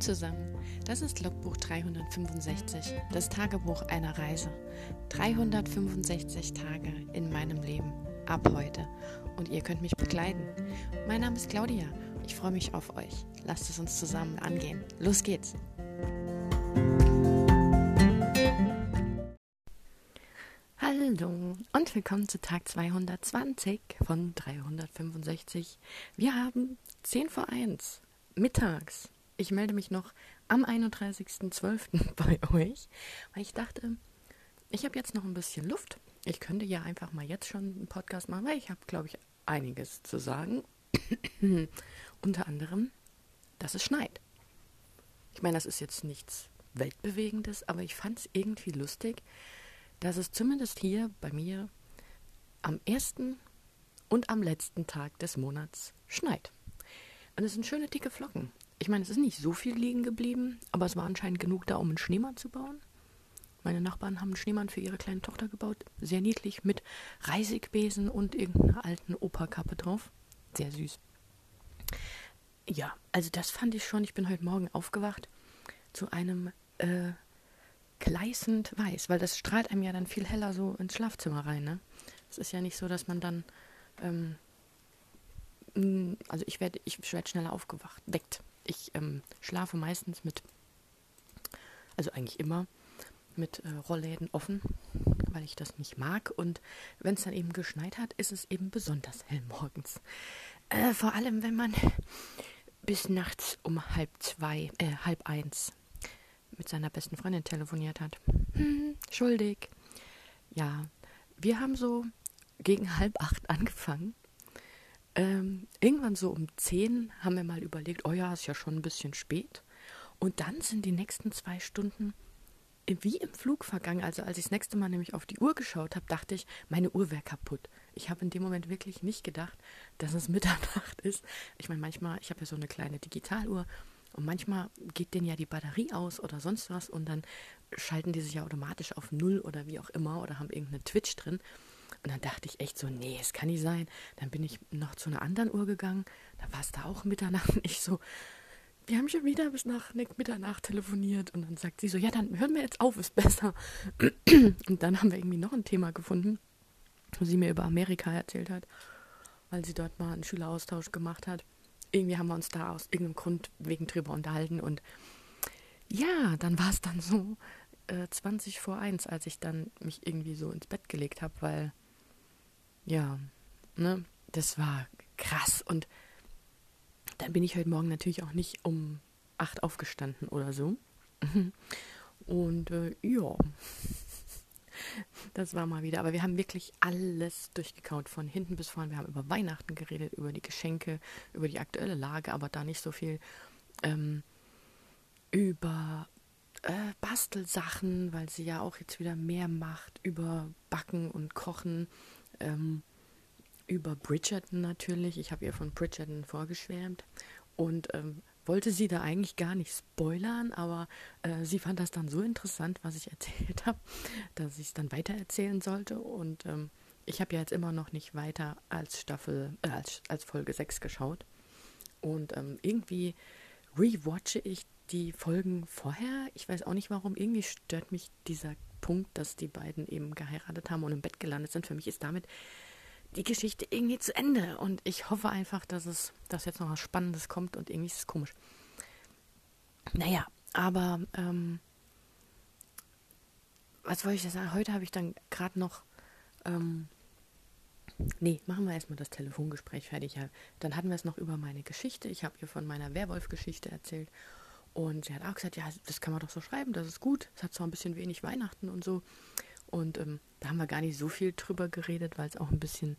Zusammen, das ist Logbuch 365, das Tagebuch einer Reise. 365 Tage in meinem Leben, ab heute. Und ihr könnt mich begleiten. Mein Name ist Claudia, ich freue mich auf euch. Lasst es uns zusammen angehen. Los geht's! Hallo und willkommen zu Tag 220 von 365. Wir haben 10 vor 1 mittags. Ich melde mich noch am 31.12. bei euch, weil ich dachte, ich habe jetzt noch ein bisschen Luft. Ich könnte ja einfach mal jetzt schon einen Podcast machen, weil ich habe, glaube ich, einiges zu sagen. Unter anderem, dass es schneit. Ich meine, das ist jetzt nichts Weltbewegendes, aber ich fand es irgendwie lustig, dass es zumindest hier bei mir am ersten und am letzten Tag des Monats schneit. Und es sind schöne dicke Flocken. Ich meine, es ist nicht so viel liegen geblieben, aber es war anscheinend genug da, um einen Schneemann zu bauen. Meine Nachbarn haben einen Schneemann für ihre kleine Tochter gebaut. Sehr niedlich, mit Reisigbesen und irgendeiner alten Operkappe drauf. Sehr süß. Ja, also das fand ich schon. Ich bin heute Morgen aufgewacht zu einem äh, gleißend weiß, weil das strahlt einem ja dann viel heller so ins Schlafzimmer rein. Ne? Es ist ja nicht so, dass man dann ähm, also ich werde ich werd schneller aufgewacht, weckt. Ich ähm, schlafe meistens mit, also eigentlich immer, mit äh, Rollläden offen, weil ich das nicht mag. Und wenn es dann eben geschneit hat, ist es eben besonders hell morgens. Äh, vor allem, wenn man bis nachts um halb zwei, äh, halb eins mit seiner besten Freundin telefoniert hat. Hm, schuldig. Ja, wir haben so gegen halb acht angefangen ähm, irgendwann so um 10 haben wir mal überlegt, oh ja, ist ja schon ein bisschen spät. Und dann sind die nächsten zwei Stunden wie im Flug vergangen. Also als ich das nächste Mal nämlich auf die Uhr geschaut habe, dachte ich, meine Uhr wäre kaputt. Ich habe in dem Moment wirklich nicht gedacht, dass es Mitternacht ist. Ich meine, manchmal, ich habe ja so eine kleine Digitaluhr und manchmal geht denen ja die Batterie aus oder sonst was und dann schalten die sich ja automatisch auf Null oder wie auch immer oder haben irgendeine Twitch drin. Und dann dachte ich echt so, nee, es kann nicht sein. Dann bin ich noch zu einer anderen Uhr gegangen. Da war es da auch Mitternacht. Und ich so, wir haben schon wieder bis nach Mitternacht telefoniert. Und dann sagt sie so, ja, dann hören wir jetzt auf, ist besser. Und dann haben wir irgendwie noch ein Thema gefunden, wo sie mir über Amerika erzählt hat, weil sie dort mal einen Schüleraustausch gemacht hat. Irgendwie haben wir uns da aus irgendeinem Grund wegen drüber unterhalten. Und ja, dann war es dann so, äh, 20 vor 1, als ich dann mich irgendwie so ins Bett gelegt habe, weil ja, ne, das war krass. Und dann bin ich heute Morgen natürlich auch nicht um acht aufgestanden oder so. Und äh, ja, das war mal wieder. Aber wir haben wirklich alles durchgekaut, von hinten bis vorne. Wir haben über Weihnachten geredet, über die Geschenke, über die aktuelle Lage, aber da nicht so viel ähm, über äh, Bastelsachen, weil sie ja auch jetzt wieder mehr macht, über Backen und Kochen ähm, über Bridgerton natürlich. Ich habe ihr von Bridgerton vorgeschwärmt und ähm, wollte sie da eigentlich gar nicht spoilern, aber äh, sie fand das dann so interessant, was ich erzählt habe, dass ich es dann weitererzählen sollte. Und ähm, ich habe ja jetzt immer noch nicht weiter als Staffel, äh, als, als Folge 6 geschaut. Und ähm, irgendwie rewatche ich die Folgen vorher. Ich weiß auch nicht warum. Irgendwie stört mich dieser Punkt, dass die beiden eben geheiratet haben und im Bett gelandet sind. Für mich ist damit die Geschichte irgendwie zu Ende. Und ich hoffe einfach, dass es, dass jetzt noch was Spannendes kommt und irgendwie ist es komisch. Naja, aber ähm, was wollte ich da sagen? Heute habe ich dann gerade noch. Ähm, nee, machen wir erstmal das Telefongespräch fertig. Dann hatten wir es noch über meine Geschichte. Ich habe ihr von meiner Werwolf-Geschichte erzählt. Und sie hat auch gesagt, ja, das kann man doch so schreiben, das ist gut. Es hat zwar ein bisschen wenig Weihnachten und so. Und ähm, da haben wir gar nicht so viel drüber geredet, weil es auch ein bisschen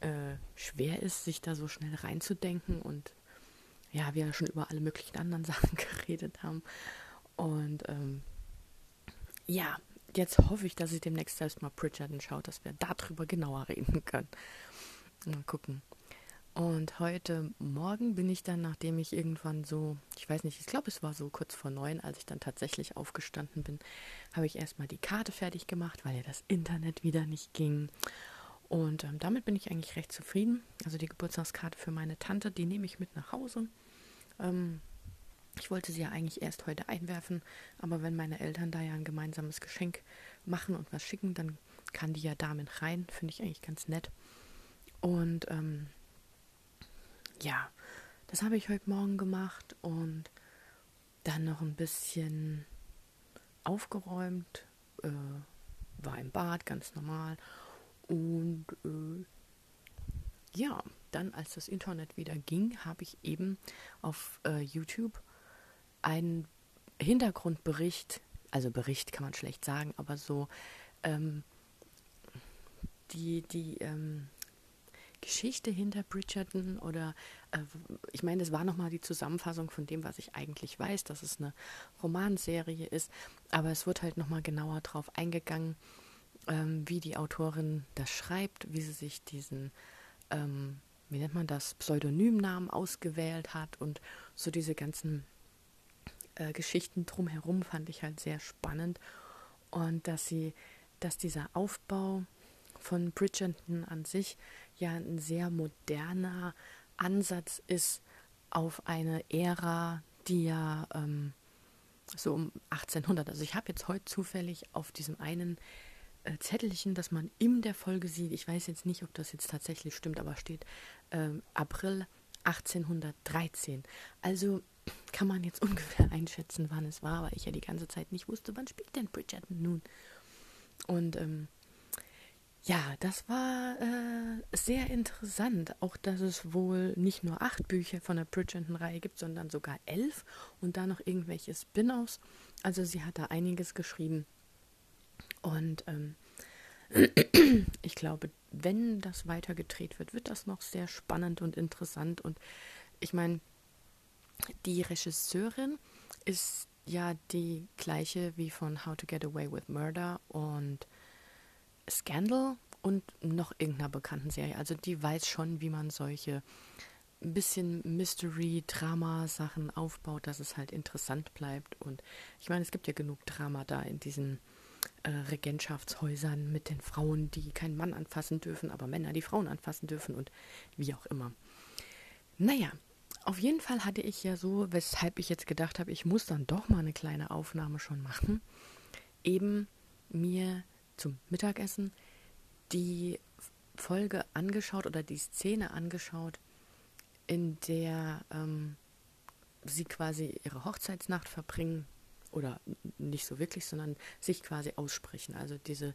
äh, schwer ist, sich da so schnell reinzudenken. Und ja, wir schon über alle möglichen anderen Sachen geredet haben. Und ähm, ja, jetzt hoffe ich, dass ich demnächst selbst mal Bridgerton schaut, dass wir darüber genauer reden können. Mal gucken. Und heute Morgen bin ich dann, nachdem ich irgendwann so, ich weiß nicht, ich glaube, es war so kurz vor neun, als ich dann tatsächlich aufgestanden bin, habe ich erstmal die Karte fertig gemacht, weil ja das Internet wieder nicht ging. Und ähm, damit bin ich eigentlich recht zufrieden. Also die Geburtstagskarte für meine Tante, die nehme ich mit nach Hause. Ähm, Ich wollte sie ja eigentlich erst heute einwerfen, aber wenn meine Eltern da ja ein gemeinsames Geschenk machen und was schicken, dann kann die ja damit rein. Finde ich eigentlich ganz nett. Und ähm, ja, das habe ich heute Morgen gemacht und dann noch ein bisschen aufgeräumt, äh, war im Bad, ganz normal. Und äh, ja, dann, als das Internet wieder ging, habe ich eben auf äh, YouTube einen Hintergrundbericht, also Bericht kann man schlecht sagen, aber so ähm, die, die ähm, Geschichte hinter Bridgerton oder äh, ich meine, es war nochmal die Zusammenfassung von dem, was ich eigentlich weiß, dass es eine Romanserie ist, aber es wird halt nochmal genauer drauf eingegangen, ähm, wie die Autorin das schreibt, wie sie sich diesen ähm, wie nennt man das, Pseudonymnamen ausgewählt hat und so diese ganzen äh, Geschichten drumherum fand ich halt sehr spannend. Und dass sie, dass dieser Aufbau von Bridgerton an sich ja ein sehr moderner Ansatz ist auf eine Ära, die ja ähm, so um 1800, also ich habe jetzt heute zufällig auf diesem einen äh, Zettelchen, das man in der Folge sieht, ich weiß jetzt nicht, ob das jetzt tatsächlich stimmt, aber steht ähm, April 1813. Also kann man jetzt ungefähr einschätzen, wann es war, weil ich ja die ganze Zeit nicht wusste, wann spielt denn Bridgerton nun. Und ähm, ja, das war äh, sehr interessant. Auch, dass es wohl nicht nur acht Bücher von der Bridgerton-Reihe gibt, sondern sogar elf und da noch irgendwelche Spin-offs. Also sie hat da einiges geschrieben. Und ähm, ich glaube, wenn das weiter gedreht wird, wird das noch sehr spannend und interessant. Und ich meine, die Regisseurin ist ja die gleiche wie von How to Get Away with Murder und Scandal und noch irgendeiner bekannten Serie. Also die weiß schon, wie man solche ein bisschen Mystery-Drama-Sachen aufbaut, dass es halt interessant bleibt. Und ich meine, es gibt ja genug Drama da in diesen äh, Regentschaftshäusern mit den Frauen, die keinen Mann anfassen dürfen, aber Männer, die Frauen anfassen dürfen und wie auch immer. Naja, auf jeden Fall hatte ich ja so, weshalb ich jetzt gedacht habe, ich muss dann doch mal eine kleine Aufnahme schon machen, eben mir zum Mittagessen die Folge angeschaut oder die Szene angeschaut, in der ähm, sie quasi ihre Hochzeitsnacht verbringen oder nicht so wirklich, sondern sich quasi aussprechen. Also diese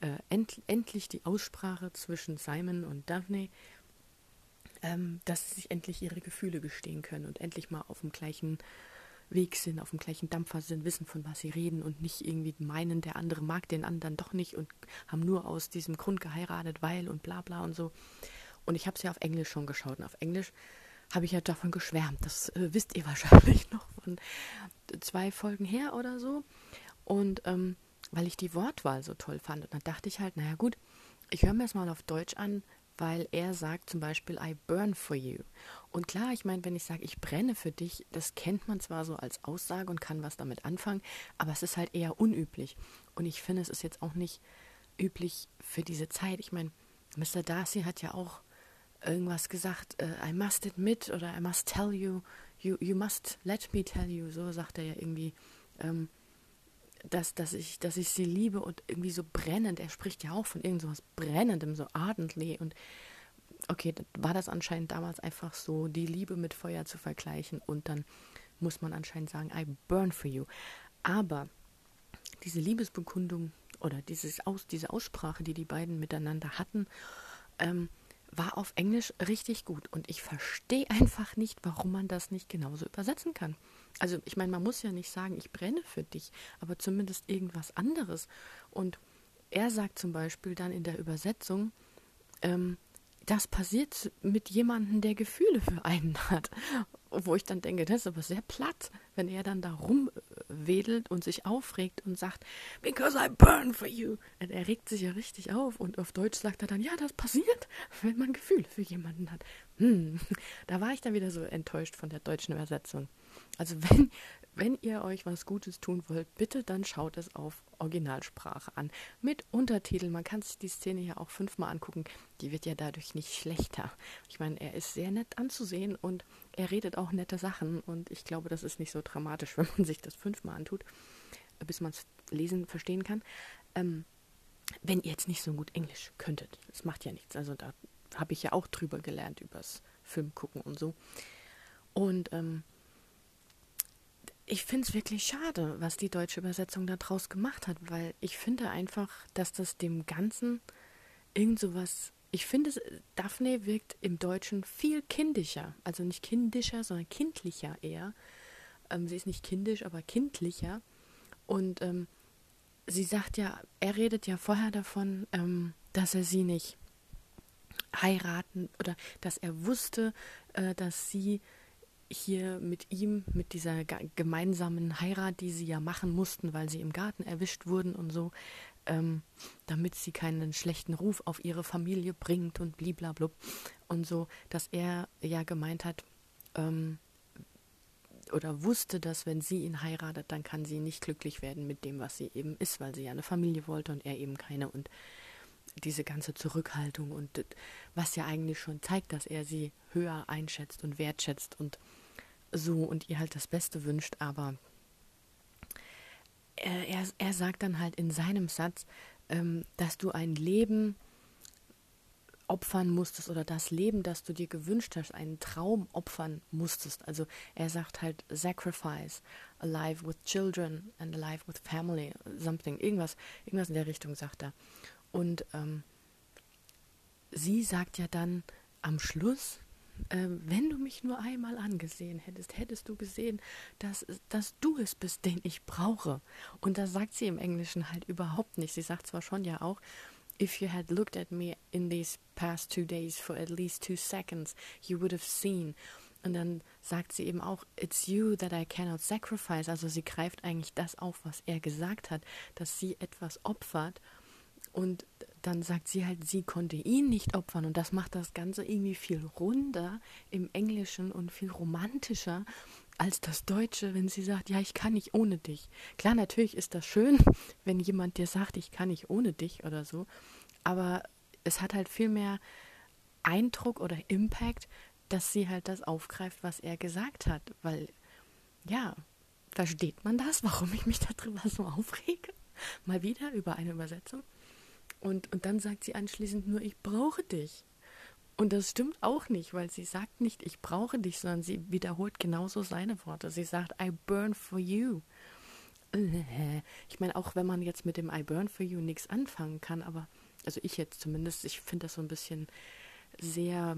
äh, end, endlich die Aussprache zwischen Simon und Daphne ähm, dass sie sich endlich ihre Gefühle gestehen können und endlich mal auf dem gleichen Weg sind, auf dem gleichen Dampfer sind, wissen, von was sie reden und nicht irgendwie meinen, der andere mag den anderen doch nicht und haben nur aus diesem Grund geheiratet, weil und bla bla und so. Und ich habe es ja auf Englisch schon geschaut und auf Englisch habe ich ja davon geschwärmt. Das äh, wisst ihr wahrscheinlich noch von zwei Folgen her oder so. Und ähm, weil ich die Wortwahl so toll fand. Und dann dachte ich halt, naja gut, ich höre mir es mal auf Deutsch an, weil er sagt zum Beispiel, I burn for you. Und klar, ich meine, wenn ich sage, ich brenne für dich, das kennt man zwar so als Aussage und kann was damit anfangen, aber es ist halt eher unüblich. Und ich finde, es ist jetzt auch nicht üblich für diese Zeit. Ich meine, Mr. Darcy hat ja auch irgendwas gesagt, uh, I must admit oder I must tell you, you, you must let me tell you, so sagt er ja irgendwie. Ähm, dass, dass, ich, dass ich sie liebe und irgendwie so brennend, er spricht ja auch von irgend so was Brennendem, so ardently und okay, war das anscheinend damals einfach so, die Liebe mit Feuer zu vergleichen und dann muss man anscheinend sagen, I burn for you. Aber diese Liebesbekundung oder dieses Aus, diese Aussprache, die die beiden miteinander hatten, ähm, war auf Englisch richtig gut und ich verstehe einfach nicht, warum man das nicht genauso übersetzen kann. Also ich meine, man muss ja nicht sagen, ich brenne für dich, aber zumindest irgendwas anderes. Und er sagt zum Beispiel dann in der Übersetzung, ähm, das passiert mit jemandem, der Gefühle für einen hat. Wo ich dann denke, das ist aber sehr platt, wenn er dann da rumwedelt und sich aufregt und sagt, because I burn for you. Und er regt sich ja richtig auf und auf Deutsch sagt er dann, ja, das passiert, wenn man Gefühle für jemanden hat. hm, da war ich dann wieder so enttäuscht von der deutschen Übersetzung. Also wenn, wenn ihr euch was Gutes tun wollt, bitte dann schaut es auf Originalsprache an. Mit Untertiteln. Man kann sich die Szene ja auch fünfmal angucken. Die wird ja dadurch nicht schlechter. Ich meine, er ist sehr nett anzusehen und er redet auch nette Sachen. Und ich glaube, das ist nicht so dramatisch, wenn man sich das fünfmal antut, bis man es lesen, verstehen kann. Ähm, wenn ihr jetzt nicht so gut Englisch könntet. Das macht ja nichts. Also da habe ich ja auch drüber gelernt, übers Film gucken und so. Und ähm, ich finde es wirklich schade, was die deutsche Übersetzung daraus gemacht hat, weil ich finde einfach, dass das dem Ganzen irgend sowas. Ich finde, Daphne wirkt im Deutschen viel kindischer. Also nicht kindischer, sondern kindlicher eher. Ähm, sie ist nicht kindisch, aber kindlicher. Und ähm, sie sagt ja, er redet ja vorher davon, ähm, dass er sie nicht heiraten oder dass er wusste, äh, dass sie hier mit ihm, mit dieser gemeinsamen Heirat, die sie ja machen mussten, weil sie im Garten erwischt wurden und so, ähm, damit sie keinen schlechten Ruf auf ihre Familie bringt und bliblablub und so, dass er ja gemeint hat, ähm, oder wusste, dass wenn sie ihn heiratet, dann kann sie nicht glücklich werden mit dem, was sie eben ist, weil sie ja eine Familie wollte und er eben keine und diese ganze Zurückhaltung und was ja eigentlich schon zeigt, dass er sie höher einschätzt und wertschätzt und so und ihr halt das Beste wünscht, aber er, er, er sagt dann halt in seinem Satz, ähm, dass du ein Leben opfern musstest oder das Leben, das du dir gewünscht hast, einen Traum opfern musstest. Also er sagt halt sacrifice, alive with children and alive with family, something, irgendwas, irgendwas in der Richtung sagt er. Und ähm, sie sagt ja dann am Schluss, äh, wenn du mich nur einmal angesehen hättest, hättest du gesehen, dass, dass du es bist, den ich brauche. Und das sagt sie im Englischen halt überhaupt nicht. Sie sagt zwar schon ja auch, if you had looked at me in these past two days for at least two seconds, you would have seen. Und dann sagt sie eben auch, it's you that I cannot sacrifice. Also sie greift eigentlich das auf, was er gesagt hat, dass sie etwas opfert. Und dann sagt sie halt, sie konnte ihn nicht opfern. Und das macht das Ganze irgendwie viel runder im Englischen und viel romantischer als das Deutsche, wenn sie sagt, ja, ich kann nicht ohne dich. Klar, natürlich ist das schön, wenn jemand dir sagt, ich kann nicht ohne dich oder so, aber es hat halt viel mehr Eindruck oder Impact, dass sie halt das aufgreift, was er gesagt hat, weil ja, versteht man das, warum ich mich darüber so aufrege? Mal wieder über eine Übersetzung. Und, und dann sagt sie anschließend nur, ich brauche dich. Und das stimmt auch nicht, weil sie sagt nicht, ich brauche dich, sondern sie wiederholt genauso seine Worte. Sie sagt, I burn for you. Ich meine, auch wenn man jetzt mit dem I burn for you nichts anfangen kann, aber, also ich jetzt zumindest, ich finde das so ein bisschen sehr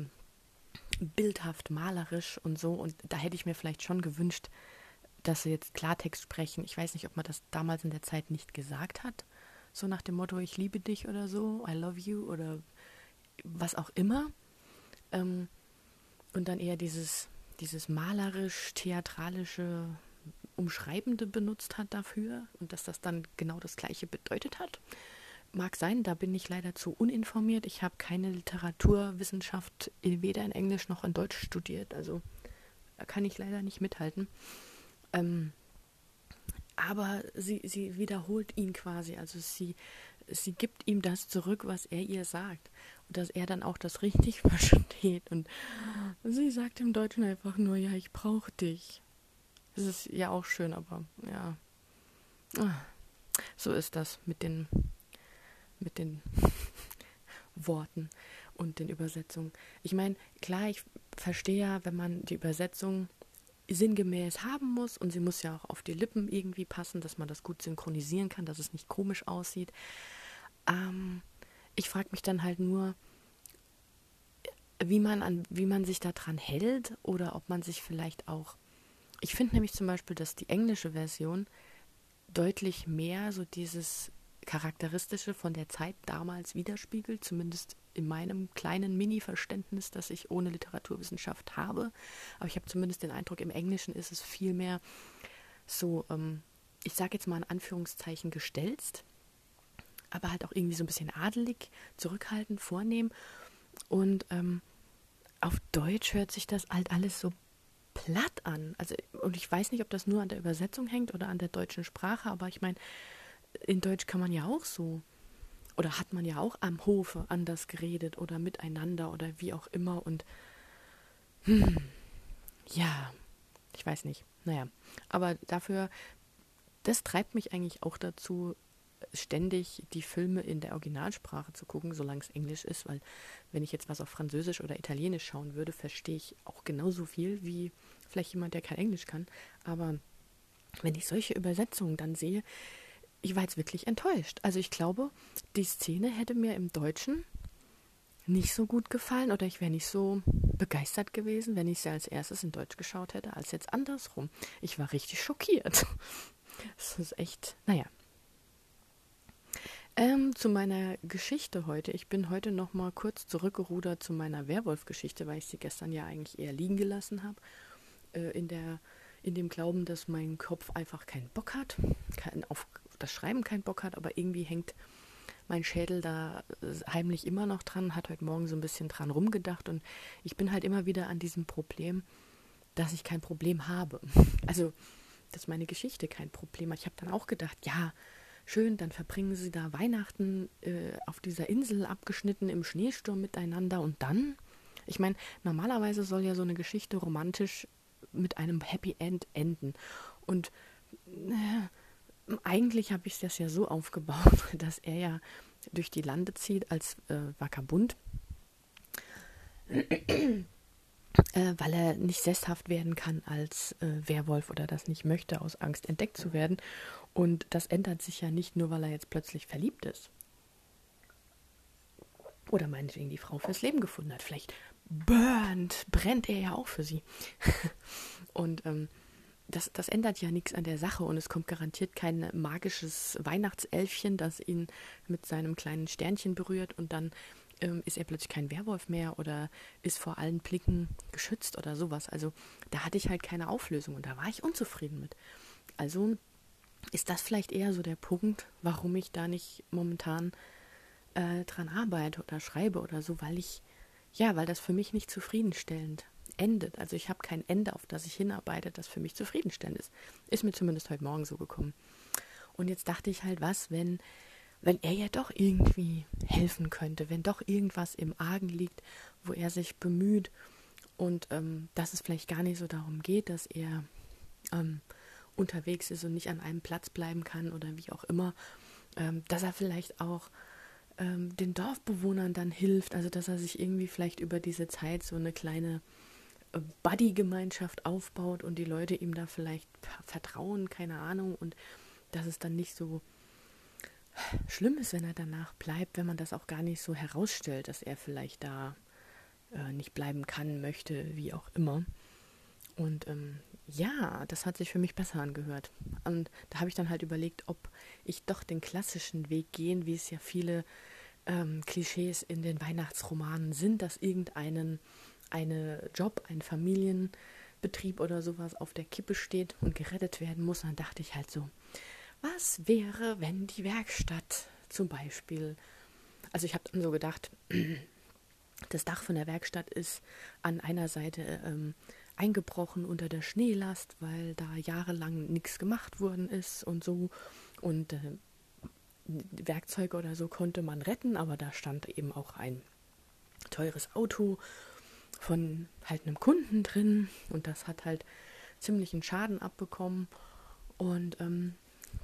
bildhaft, malerisch und so. Und da hätte ich mir vielleicht schon gewünscht, dass sie jetzt Klartext sprechen. Ich weiß nicht, ob man das damals in der Zeit nicht gesagt hat. So nach dem Motto, ich liebe dich oder so, I love you oder was auch immer. Ähm, und dann eher dieses, dieses malerisch-theatralische, umschreibende benutzt hat dafür und dass das dann genau das gleiche bedeutet hat. Mag sein, da bin ich leider zu uninformiert. Ich habe keine Literaturwissenschaft weder in Englisch noch in Deutsch studiert, also da kann ich leider nicht mithalten. Ähm, aber sie, sie wiederholt ihn quasi, also sie, sie gibt ihm das zurück, was er ihr sagt dass er dann auch das richtig versteht. Und sie sagt im Deutschen einfach nur, ja, ich brauche dich. Das ist ja auch schön, aber ja. Ah, so ist das mit den, mit den Worten und den Übersetzungen. Ich meine, klar, ich verstehe ja, wenn man die Übersetzung sinngemäß haben muss und sie muss ja auch auf die Lippen irgendwie passen, dass man das gut synchronisieren kann, dass es nicht komisch aussieht. Ähm, ich frage mich dann halt nur, wie man, an, wie man sich daran hält oder ob man sich vielleicht auch. Ich finde nämlich zum Beispiel, dass die englische Version deutlich mehr so dieses Charakteristische von der Zeit damals widerspiegelt, zumindest in meinem kleinen Mini-Verständnis, das ich ohne Literaturwissenschaft habe. Aber ich habe zumindest den Eindruck, im Englischen ist es viel mehr so, ähm, ich sage jetzt mal in Anführungszeichen gestelzt, aber halt auch irgendwie so ein bisschen adelig, zurückhaltend, vornehm. Und ähm, auf Deutsch hört sich das halt alles so platt an. Also, und ich weiß nicht, ob das nur an der Übersetzung hängt oder an der deutschen Sprache, aber ich meine, in Deutsch kann man ja auch so. Oder hat man ja auch am Hofe anders geredet oder miteinander oder wie auch immer. Und hm, ja, ich weiß nicht. Naja, aber dafür, das treibt mich eigentlich auch dazu, ständig die Filme in der Originalsprache zu gucken, solange es Englisch ist, weil wenn ich jetzt was auf Französisch oder Italienisch schauen würde, verstehe ich auch genauso viel wie vielleicht jemand, der kein Englisch kann. Aber wenn ich solche Übersetzungen dann sehe, ich war jetzt wirklich enttäuscht. Also ich glaube, die Szene hätte mir im Deutschen nicht so gut gefallen oder ich wäre nicht so begeistert gewesen, wenn ich sie als erstes in Deutsch geschaut hätte, als jetzt andersrum. Ich war richtig schockiert. Das ist echt, naja, ähm, zu meiner Geschichte heute. Ich bin heute noch mal kurz zurückgerudert zu meiner Werwolf-Geschichte, weil ich sie gestern ja eigentlich eher liegen gelassen habe. Äh, in, in dem Glauben, dass mein Kopf einfach keinen Bock hat, kein, auf das Schreiben keinen Bock hat, aber irgendwie hängt mein Schädel da äh, heimlich immer noch dran, hat heute Morgen so ein bisschen dran rumgedacht und ich bin halt immer wieder an diesem Problem, dass ich kein Problem habe. Also, dass meine Geschichte kein Problem hat. Ich habe dann auch gedacht, ja, schön, dann verbringen sie da Weihnachten äh, auf dieser Insel abgeschnitten im Schneesturm miteinander und dann, ich meine, normalerweise soll ja so eine Geschichte romantisch mit einem Happy End enden und äh, eigentlich habe ich das ja so aufgebaut, dass er ja durch die Lande zieht als äh, Vagabund, äh, weil er nicht sesshaft werden kann als äh, Werwolf oder das nicht möchte, aus Angst entdeckt zu werden. Und das ändert sich ja nicht nur, weil er jetzt plötzlich verliebt ist. Oder meinetwegen die Frau fürs Leben gefunden hat. Vielleicht burnt, brennt er ja auch für sie. und ähm, das, das ändert ja nichts an der Sache und es kommt garantiert kein magisches Weihnachtselfchen, das ihn mit seinem kleinen Sternchen berührt und dann ähm, ist er plötzlich kein Werwolf mehr oder ist vor allen Blicken geschützt oder sowas. Also da hatte ich halt keine Auflösung und da war ich unzufrieden mit. Also ist das vielleicht eher so der Punkt, warum ich da nicht momentan äh, dran arbeite oder schreibe oder so, weil ich, ja, weil das für mich nicht zufriedenstellend endet. Also ich habe kein Ende, auf das ich hinarbeite, das für mich zufriedenstellend ist. Ist mir zumindest heute Morgen so gekommen. Und jetzt dachte ich halt, was, wenn, wenn er ja doch irgendwie helfen könnte, wenn doch irgendwas im Argen liegt, wo er sich bemüht und ähm, dass es vielleicht gar nicht so darum geht, dass er ähm, unterwegs ist und nicht an einem Platz bleiben kann oder wie auch immer, ähm, dass er vielleicht auch ähm, den Dorfbewohnern dann hilft, also dass er sich irgendwie vielleicht über diese Zeit so eine kleine Buddy-Gemeinschaft aufbaut und die Leute ihm da vielleicht vertrauen, keine Ahnung, und dass es dann nicht so schlimm ist, wenn er danach bleibt, wenn man das auch gar nicht so herausstellt, dass er vielleicht da äh, nicht bleiben kann, möchte, wie auch immer. Und ähm, ja, das hat sich für mich besser angehört. Und da habe ich dann halt überlegt, ob ich doch den klassischen Weg gehen, wie es ja viele ähm, Klischees in den Weihnachtsromanen sind, dass irgendeinen eine Job, ein Familienbetrieb oder sowas auf der Kippe steht und gerettet werden muss. Dann dachte ich halt so, was wäre, wenn die Werkstatt zum Beispiel, also ich habe dann so gedacht, das Dach von der Werkstatt ist an einer Seite ähm, eingebrochen unter der Schneelast, weil da jahrelang nichts gemacht worden ist und so. Und äh, Werkzeuge oder so konnte man retten, aber da stand eben auch ein teures Auto von halt einem Kunden drin und das hat halt ziemlichen Schaden abbekommen. Und ähm,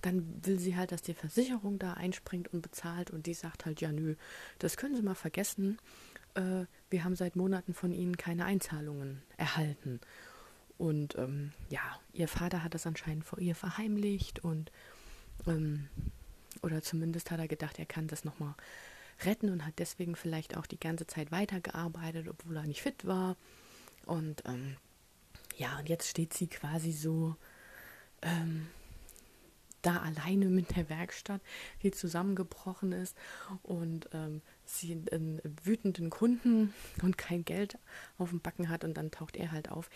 dann will sie halt, dass die Versicherung da einspringt und bezahlt und die sagt halt, ja nö, das können Sie mal vergessen äh, wir haben seit Monaten von ihnen keine Einzahlungen erhalten. Und ähm, ja, ihr Vater hat das anscheinend vor ihr verheimlicht und ähm, oder zumindest hat er gedacht, er kann das nochmal retten und hat deswegen vielleicht auch die ganze Zeit weitergearbeitet, obwohl er nicht fit war. Und ähm, ja, und jetzt steht sie quasi so ähm, da alleine mit der Werkstatt, die zusammengebrochen ist und ähm, sie einen wütenden Kunden und kein Geld auf dem Backen hat und dann taucht er halt auf,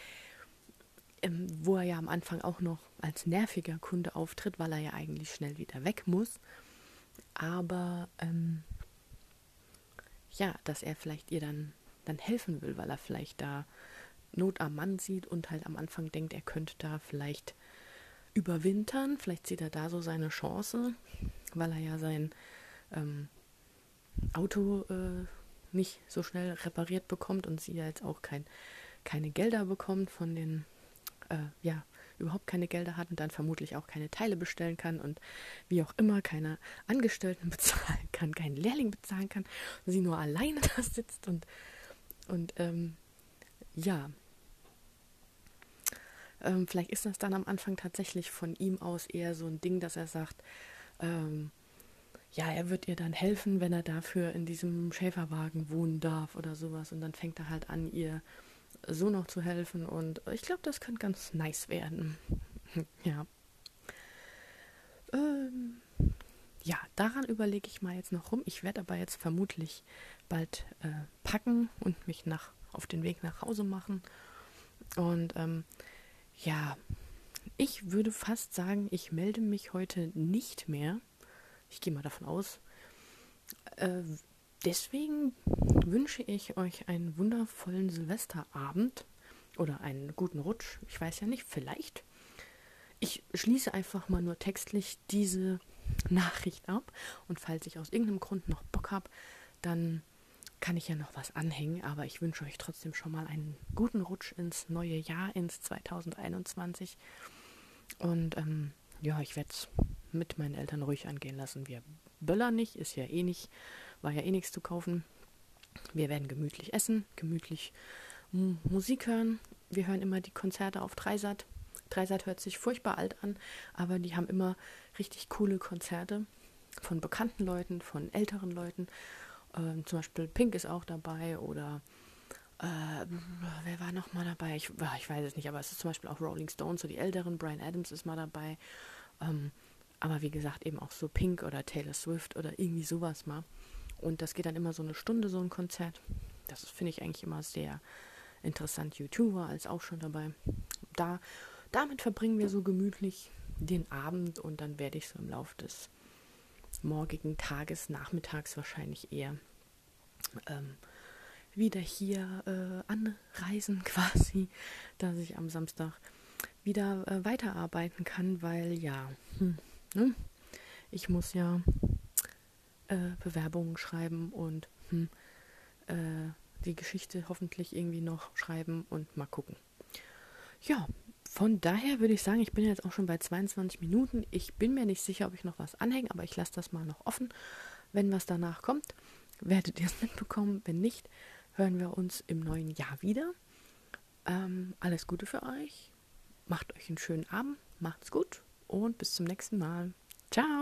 ähm, wo er ja am Anfang auch noch als nerviger Kunde auftritt, weil er ja eigentlich schnell wieder weg muss. Aber ähm, ja, dass er vielleicht ihr dann dann helfen will, weil er vielleicht da Not am Mann sieht und halt am Anfang denkt, er könnte da vielleicht überwintern. Vielleicht sieht er da so seine Chance, weil er ja sein ähm, Auto äh, nicht so schnell repariert bekommt und sie ja jetzt auch kein, keine Gelder bekommt von den, äh, ja, überhaupt keine Gelder hat und dann vermutlich auch keine Teile bestellen kann und wie auch immer keine Angestellten bezahlen kann, keinen Lehrling bezahlen kann sie nur alleine da sitzt und, und ähm, ja, ähm, vielleicht ist das dann am Anfang tatsächlich von ihm aus eher so ein Ding, dass er sagt, ähm, ja, er wird ihr dann helfen, wenn er dafür in diesem Schäferwagen wohnen darf oder sowas. Und dann fängt er halt an, ihr so noch zu helfen. Und ich glaube, das könnte ganz nice werden. ja. Ähm, ja, daran überlege ich mal jetzt noch rum. Ich werde aber jetzt vermutlich bald äh, packen und mich nach, auf den Weg nach Hause machen. Und ähm, ja, ich würde fast sagen, ich melde mich heute nicht mehr. Ich gehe mal davon aus. Äh, deswegen wünsche ich euch einen wundervollen Silvesterabend oder einen guten Rutsch. Ich weiß ja nicht, vielleicht. Ich schließe einfach mal nur textlich diese Nachricht ab und falls ich aus irgendeinem Grund noch Bock habe, dann kann ich ja noch was anhängen, aber ich wünsche euch trotzdem schon mal einen guten Rutsch ins neue Jahr, ins 2021. Und ähm, ja, ich werde es mit meinen Eltern ruhig angehen lassen. Wir böllern nicht, ist ja eh nicht, war ja eh nichts zu kaufen. Wir werden gemütlich essen, gemütlich M Musik hören. Wir hören immer die Konzerte auf Dreisat. Dreisat hört sich furchtbar alt an, aber die haben immer richtig coole Konzerte von bekannten Leuten, von älteren Leuten. Ähm, zum Beispiel Pink ist auch dabei oder äh, wer war noch mal dabei? Ich, ich weiß es nicht, aber es ist zum Beispiel auch Rolling Stones, so die älteren. Brian Adams ist mal dabei. Ähm, aber wie gesagt, eben auch so Pink oder Taylor Swift oder irgendwie sowas mal. Und das geht dann immer so eine Stunde, so ein Konzert. Das finde ich eigentlich immer sehr interessant. YouTuber als auch schon dabei. Da, damit verbringen wir so gemütlich den Abend und dann werde ich so im Laufe des morgigen Tages, nachmittags wahrscheinlich eher ähm, wieder hier äh, anreisen quasi, dass ich am Samstag wieder äh, weiterarbeiten kann, weil ja, hm, ne? ich muss ja äh, Bewerbungen schreiben und hm, äh, die Geschichte hoffentlich irgendwie noch schreiben und mal gucken. Ja, von daher würde ich sagen, ich bin jetzt auch schon bei 22 Minuten. Ich bin mir nicht sicher, ob ich noch was anhänge, aber ich lasse das mal noch offen. Wenn was danach kommt, werdet ihr es mitbekommen. Wenn nicht, hören wir uns im neuen Jahr wieder. Ähm, alles Gute für euch. Macht euch einen schönen Abend. Macht's gut und bis zum nächsten Mal. Ciao.